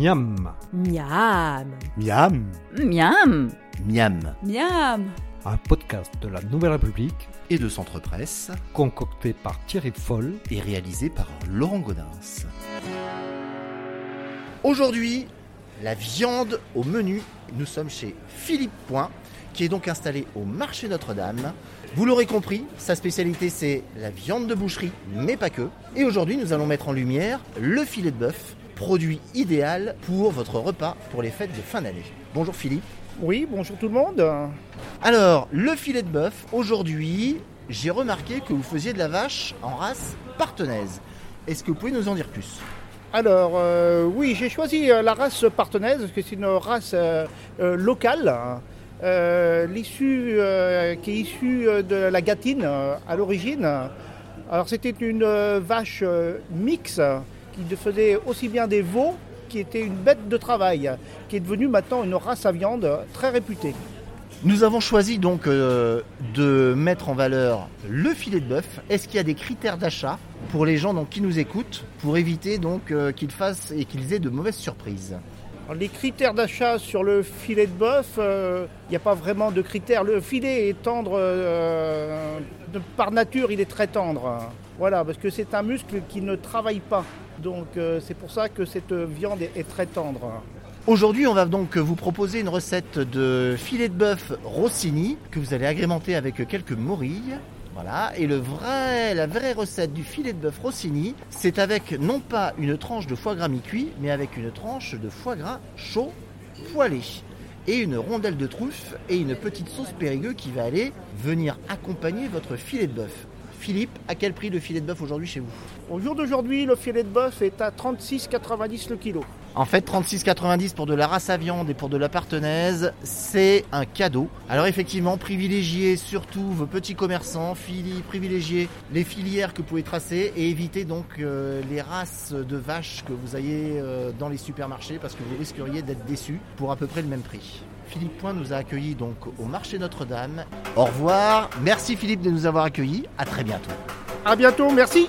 Miam, Miam. Miam. Miam. Miam. Miam. un podcast de la Nouvelle République Et de Centre Presse concocté par Thierry Foll. et réalisé par Laurent Gaudens. Aujourd'hui, la viande au menu. Nous sommes chez Philippe Point, qui est donc installé au marché Notre-Dame. Vous l'aurez compris, sa spécialité c'est la viande de boucherie, mais pas que. Et aujourd'hui, nous allons mettre en lumière le filet de bœuf, produit idéal pour votre repas pour les fêtes de fin d'année. Bonjour Philippe. Oui, bonjour tout le monde. Alors, le filet de bœuf, aujourd'hui, j'ai remarqué que vous faisiez de la vache en race partenaise. Est-ce que vous pouvez nous en dire plus? Alors, euh, oui, j'ai choisi euh, la race partenaise parce que c'est une race euh, euh, locale, hein. l'issue, qui est issue de la Gâtine euh, à l'origine. Alors, c'était une vache mixte qui faisait aussi bien des veaux, qui était une bête de travail, qui est devenue maintenant une race à viande très réputée. Nous avons choisi donc euh, de mettre en valeur le filet de bœuf. Est-ce qu'il y a des critères d'achat pour les gens donc, qui nous écoutent pour éviter donc euh, qu'ils fassent et qu'ils aient de mauvaises surprises? Les critères d'achat sur le filet de bœuf, il n'y a pas vraiment de critères. Le filet est tendre, euh, par nature, il est très tendre. Voilà, parce que c'est un muscle qui ne travaille pas. Donc euh, c'est pour ça que cette viande est très tendre. Aujourd'hui, on va donc vous proposer une recette de filet de bœuf Rossini que vous allez agrémenter avec quelques morilles. Voilà, et la vraie recette du filet de bœuf Rossini, c'est avec non pas une tranche de foie gras mi-cuit, mais avec une tranche de foie gras chaud poêlé et une rondelle de truffe et une petite sauce périgueux qui va aller venir accompagner votre filet de bœuf. Philippe, à quel prix le filet de bœuf aujourd'hui chez vous? Au jour d'aujourd'hui, le filet de bœuf est à 36,90 le kilo. En fait, 36,90 pour de la race à viande et pour de la partenaise, c'est un cadeau. Alors effectivement, privilégiez surtout vos petits commerçants, privilégiez les filières que vous pouvez tracer et évitez donc euh, les races de vaches que vous ayez euh, dans les supermarchés parce que vous risqueriez d'être déçus pour à peu près le même prix. Philippe Point nous a accueillis donc au marché Notre-Dame. Au revoir. Merci Philippe de nous avoir accueillis. À très bientôt. À bientôt, merci.